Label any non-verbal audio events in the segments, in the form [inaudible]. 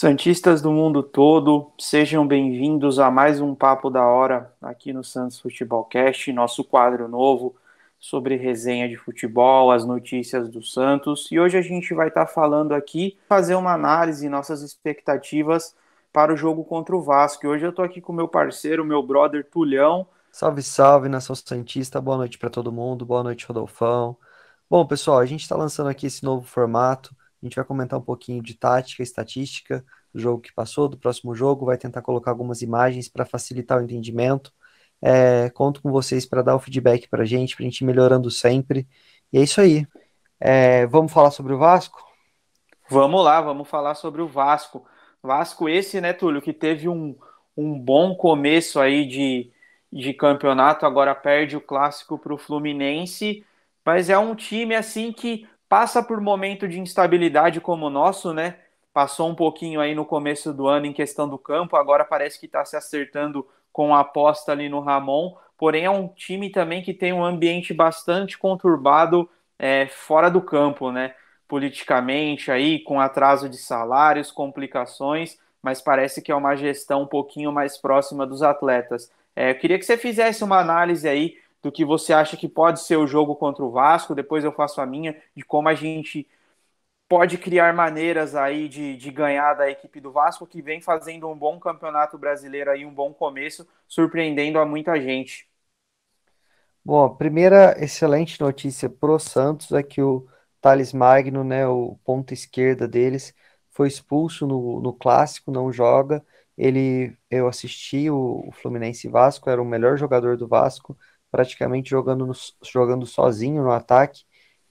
Santistas do mundo todo, sejam bem-vindos a mais um Papo da Hora aqui no Santos Futebol Cast, nosso quadro novo sobre resenha de futebol, as notícias do Santos. E hoje a gente vai estar tá falando aqui, fazer uma análise, nossas expectativas para o jogo contra o Vasco. E hoje eu estou aqui com meu parceiro, meu brother Tulhão. Salve, salve, nação Santista. Boa noite para todo mundo. Boa noite, Rodolfão. Bom, pessoal, a gente está lançando aqui esse novo formato. A gente vai comentar um pouquinho de tática, estatística do jogo que passou, do próximo jogo, vai tentar colocar algumas imagens para facilitar o entendimento. É, conto com vocês para dar o feedback para a gente, para a gente ir melhorando sempre. E é isso aí. É, vamos falar sobre o Vasco? Vamos lá, vamos falar sobre o Vasco. Vasco esse, né, Túlio, que teve um, um bom começo aí de, de campeonato, agora perde o clássico para o Fluminense, mas é um time assim que passa por momento de instabilidade como o nosso, né? Passou um pouquinho aí no começo do ano em questão do campo, agora parece que está se acertando com a aposta ali no Ramon. Porém, é um time também que tem um ambiente bastante conturbado é, fora do campo, né? Politicamente aí, com atraso de salários, complicações, mas parece que é uma gestão um pouquinho mais próxima dos atletas. É, eu queria que você fizesse uma análise aí do que você acha que pode ser o jogo contra o Vasco, depois eu faço a minha, de como a gente pode criar maneiras aí de, de ganhar da equipe do Vasco, que vem fazendo um bom campeonato brasileiro aí, um bom começo, surpreendendo a muita gente. Bom, a primeira excelente notícia pro Santos é que o Thales Magno, né, o ponta esquerda deles, foi expulso no, no clássico, não joga. Ele, eu assisti o, o Fluminense Vasco, era o melhor jogador do Vasco, praticamente jogando, no, jogando sozinho no ataque.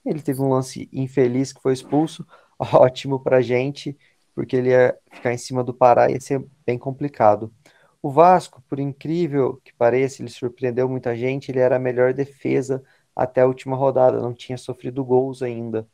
Ele teve um lance infeliz que foi expulso, [laughs] ótimo para gente, porque ele ia ficar em cima do Pará e ia ser bem complicado. O Vasco, por incrível que pareça, ele surpreendeu muita gente, ele era a melhor defesa até a última rodada, não tinha sofrido gols ainda.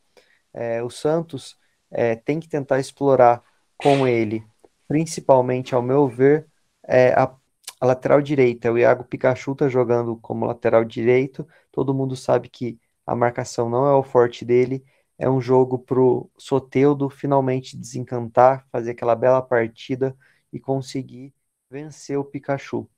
É, o Santos é, tem que tentar explorar com ele, principalmente, ao meu ver, é, a a lateral direita, o Iago Pikachu está jogando como lateral direito. Todo mundo sabe que a marcação não é o forte dele. É um jogo para o Soteudo finalmente desencantar, fazer aquela bela partida e conseguir vencer o Pikachu.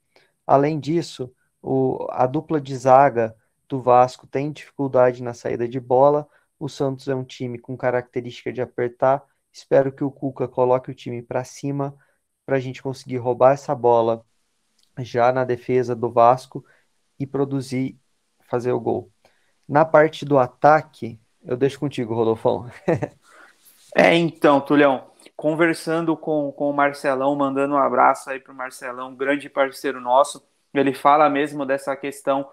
Além disso, o, a dupla de zaga do Vasco tem dificuldade na saída de bola. O Santos é um time com característica de apertar. Espero que o Cuca coloque o time para cima para a gente conseguir roubar essa bola já na defesa do Vasco e produzir, fazer o gol. Na parte do ataque, eu deixo contigo, Rodolfão. [laughs] é, então, Tulhão, conversando com, com o Marcelão, mandando um abraço aí para o Marcelão, grande parceiro nosso, ele fala mesmo dessa questão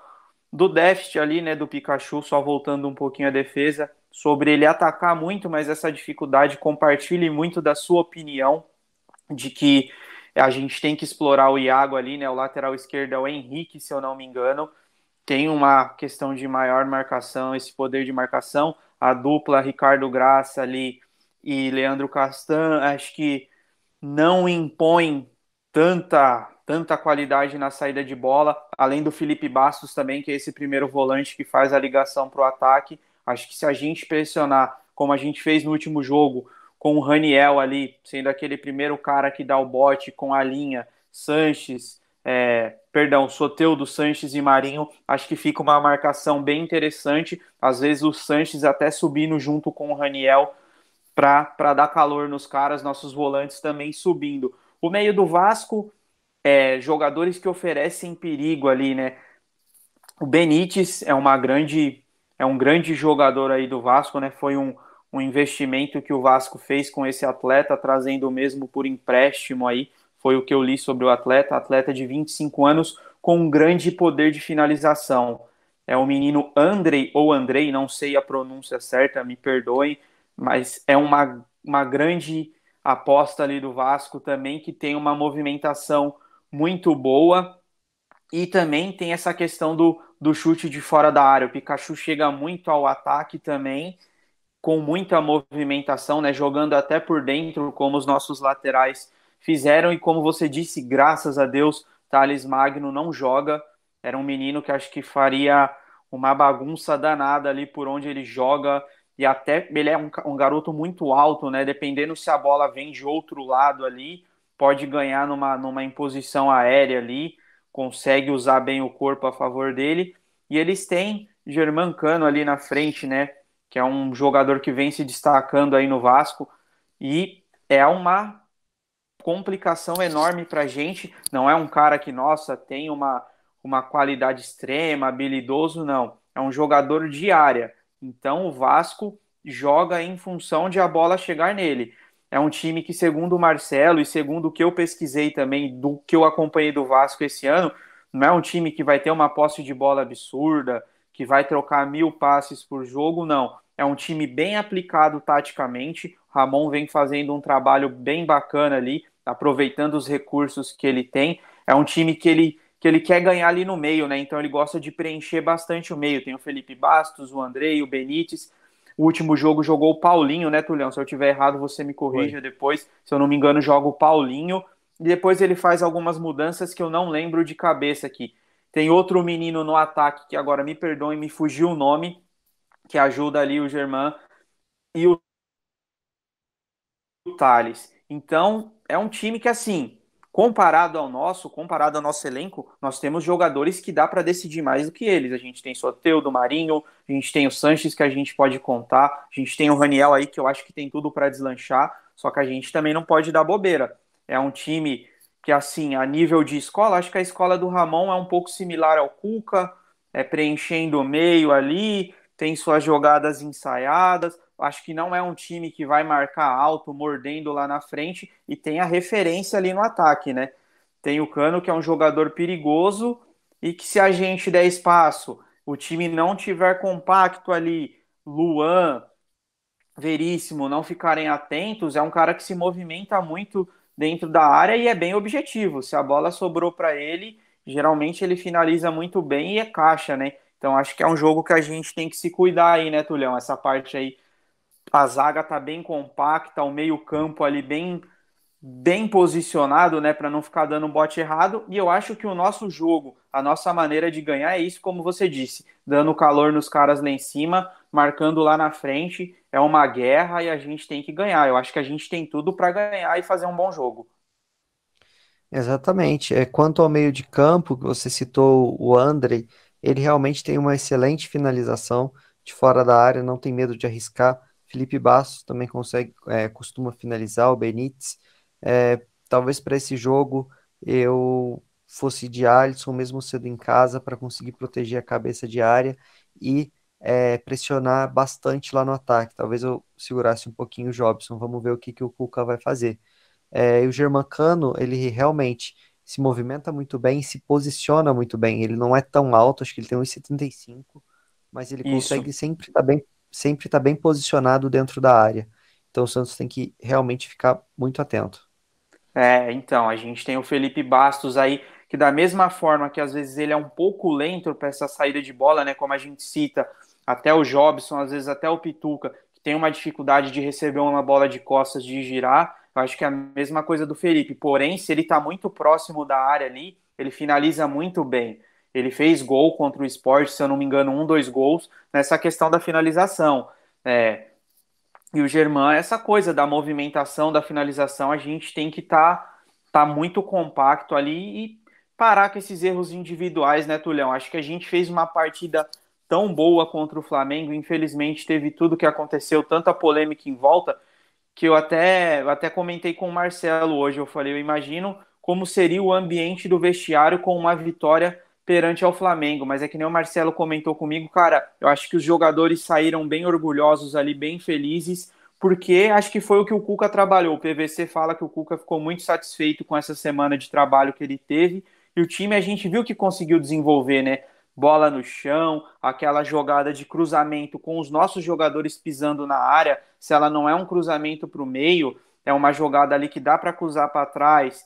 do déficit ali, né, do Pikachu, só voltando um pouquinho à defesa, sobre ele atacar muito, mas essa dificuldade, compartilhe muito da sua opinião de que a gente tem que explorar o Iago ali, né? O lateral esquerdo é o Henrique, se eu não me engano. Tem uma questão de maior marcação, esse poder de marcação. A dupla Ricardo Graça ali e Leandro Castan, acho que não impõe tanta tanta qualidade na saída de bola, além do Felipe Bastos também, que é esse primeiro volante que faz a ligação para o ataque. Acho que se a gente pressionar, como a gente fez no último jogo, com o Raniel ali, sendo aquele primeiro cara que dá o bote com a linha, Sanches, é, perdão, Soteudo, Sanches e Marinho, acho que fica uma marcação bem interessante. Às vezes o Sanches até subindo junto com o Raniel para dar calor nos caras, nossos volantes também subindo. O meio do Vasco, é, jogadores que oferecem perigo ali, né? O Benítez é uma grande é um grande jogador aí do Vasco, né? Foi um, um investimento que o Vasco fez com esse atleta, trazendo o mesmo por empréstimo aí, foi o que eu li sobre o atleta, atleta de 25 anos com um grande poder de finalização. É o menino Andrei ou Andrei, não sei a pronúncia certa, me perdoem, mas é uma, uma grande aposta ali do Vasco também, que tem uma movimentação muito boa e também tem essa questão do, do chute de fora da área. O Pikachu chega muito ao ataque também com muita movimentação, né, jogando até por dentro, como os nossos laterais fizeram. E como você disse, graças a Deus, Thales Magno não joga. Era um menino que acho que faria uma bagunça danada ali por onde ele joga. e até ele é um, um garoto muito alto, né? Dependendo se a bola vem de outro lado ali, pode ganhar numa, numa imposição aérea ali, consegue usar bem o corpo a favor dele. E eles têm Germancano ali na frente, né? Que é um jogador que vem se destacando aí no Vasco. E é uma complicação enorme para a gente. Não é um cara que, nossa, tem uma, uma qualidade extrema, habilidoso, não. É um jogador de área. Então o Vasco joga em função de a bola chegar nele. É um time que, segundo o Marcelo e segundo o que eu pesquisei também, do que eu acompanhei do Vasco esse ano, não é um time que vai ter uma posse de bola absurda, que vai trocar mil passes por jogo, não. É um time bem aplicado taticamente. Ramon vem fazendo um trabalho bem bacana ali, aproveitando os recursos que ele tem. É um time que ele, que ele quer ganhar ali no meio, né? Então ele gosta de preencher bastante o meio. Tem o Felipe Bastos, o Andrei, o Benítez. O último jogo jogou o Paulinho, né, Tulhão? Se eu tiver errado, você me corrija depois. Se eu não me engano, joga o Paulinho. E depois ele faz algumas mudanças que eu não lembro de cabeça aqui. Tem outro menino no ataque que agora me perdoe, me fugiu o nome, que ajuda ali o Germán e o Thales. Então, é um time que, assim, comparado ao nosso, comparado ao nosso elenco, nós temos jogadores que dá para decidir mais do que eles. A gente tem Soteudo, Marinho, a gente tem o Sanches que a gente pode contar, a gente tem o Raniel aí que eu acho que tem tudo para deslanchar, só que a gente também não pode dar bobeira. É um time que, assim, a nível de escola, acho que a escola do Ramon é um pouco similar ao Cuca, é preenchendo o meio ali, tem suas jogadas ensaiadas, acho que não é um time que vai marcar alto, mordendo lá na frente e tem a referência ali no ataque, né? Tem o Cano, que é um jogador perigoso e que se a gente der espaço, o time não tiver compacto ali, Luan, Veríssimo, não ficarem atentos, é um cara que se movimenta muito dentro da área e é bem objetivo. Se a bola sobrou para ele, geralmente ele finaliza muito bem e é caixa, né? Então acho que é um jogo que a gente tem que se cuidar aí, né, Tulhão? Essa parte aí a zaga tá bem compacta, o meio-campo ali bem bem posicionado, né, para não ficar dando um bote errado. E eu acho que o nosso jogo, a nossa maneira de ganhar é isso, como você disse, dando calor nos caras lá em cima, marcando lá na frente. É uma guerra e a gente tem que ganhar. Eu acho que a gente tem tudo para ganhar e fazer um bom jogo. Exatamente. É, quanto ao meio de campo, que você citou o André, ele realmente tem uma excelente finalização de fora da área, não tem medo de arriscar. Felipe Bastos também consegue, é, costuma finalizar, o Benítez. É, talvez para esse jogo eu fosse de Alisson, mesmo sendo em casa, para conseguir proteger a cabeça de área e é, pressionar bastante lá no ataque. Talvez eu segurasse um pouquinho o Jobson. Vamos ver o que, que o Cuca vai fazer. É, e o Germancano, ele realmente se movimenta muito bem, se posiciona muito bem. Ele não é tão alto, acho que ele tem 1,75, mas ele Isso. consegue sempre estar tá bem sempre está bem posicionado dentro da área. Então o Santos tem que realmente ficar muito atento. É, então, a gente tem o Felipe Bastos aí, que da mesma forma que às vezes ele é um pouco lento para essa saída de bola, né? Como a gente cita, até o Jobson, às vezes até o Pituca, que tem uma dificuldade de receber uma bola de costas de girar. Acho que é a mesma coisa do Felipe. Porém, se ele está muito próximo da área ali, ele finaliza muito bem. Ele fez gol contra o esporte, se eu não me engano, um, dois gols nessa questão da finalização. É, e o Germán, essa coisa da movimentação, da finalização, a gente tem que estar tá, tá muito compacto ali e parar com esses erros individuais, né, Tulhão? Acho que a gente fez uma partida tão boa contra o Flamengo, infelizmente teve tudo que aconteceu, tanta polêmica em volta, que eu até, eu até comentei com o Marcelo hoje, eu falei, eu imagino como seria o ambiente do vestiário com uma vitória perante ao Flamengo, mas é que nem o Marcelo comentou comigo, cara, eu acho que os jogadores saíram bem orgulhosos ali, bem felizes, porque acho que foi o que o Cuca trabalhou. O PVC fala que o Cuca ficou muito satisfeito com essa semana de trabalho que ele teve, e o time a gente viu que conseguiu desenvolver, né? Bola no chão, aquela jogada de cruzamento com os nossos jogadores pisando na área, se ela não é um cruzamento para o meio, é uma jogada ali que dá para cruzar para trás,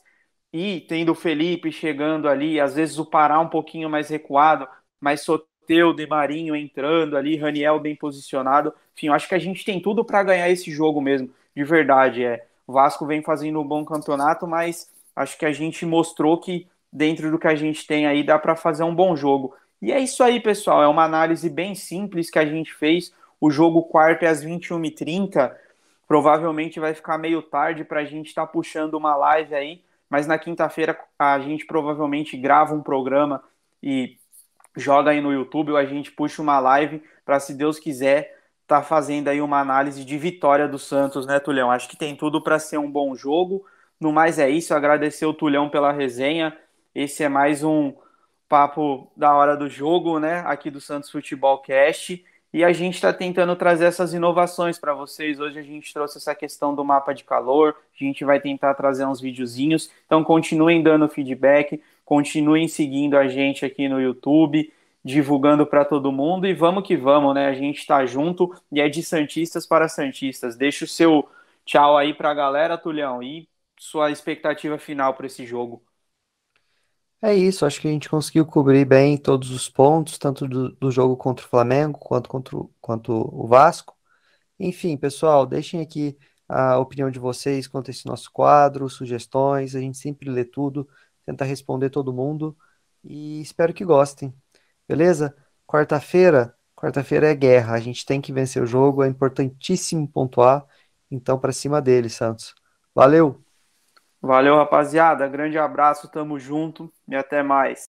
e tendo o Felipe chegando ali, às vezes o Pará um pouquinho mais recuado, mas Soteudo e Marinho entrando ali, Raniel bem posicionado. Enfim, eu acho que a gente tem tudo para ganhar esse jogo mesmo, de verdade. É, o Vasco vem fazendo um bom campeonato, mas acho que a gente mostrou que dentro do que a gente tem aí dá para fazer um bom jogo. E é isso aí, pessoal. É uma análise bem simples que a gente fez. O jogo quarto é às 21h30. Provavelmente vai ficar meio tarde para a gente estar tá puxando uma live aí, mas na quinta-feira a gente provavelmente grava um programa e joga aí no YouTube ou a gente puxa uma live para, se Deus quiser, tá fazendo aí uma análise de vitória do Santos, né, Tulhão? Acho que tem tudo para ser um bom jogo. No mais é isso, agradecer o Tulhão pela resenha. Esse é mais um papo da hora do jogo, né, aqui do Santos Futebol Cast. E a gente está tentando trazer essas inovações para vocês. Hoje a gente trouxe essa questão do mapa de calor, a gente vai tentar trazer uns videozinhos. Então continuem dando feedback, continuem seguindo a gente aqui no YouTube, divulgando para todo mundo e vamos que vamos, né? A gente está junto e é de Santistas para Santistas. Deixa o seu tchau aí para a galera, Tulhão, e sua expectativa final para esse jogo. É isso, acho que a gente conseguiu cobrir bem todos os pontos, tanto do, do jogo contra o Flamengo quanto contra o, quanto o Vasco. Enfim, pessoal, deixem aqui a opinião de vocês quanto a esse nosso quadro, sugestões, a gente sempre lê tudo tentar responder todo mundo e espero que gostem. Beleza? Quarta-feira, quarta-feira é guerra, a gente tem que vencer o jogo, é importantíssimo pontuar, então para cima dele, Santos. Valeu. Valeu, rapaziada. Grande abraço, tamo junto e até mais.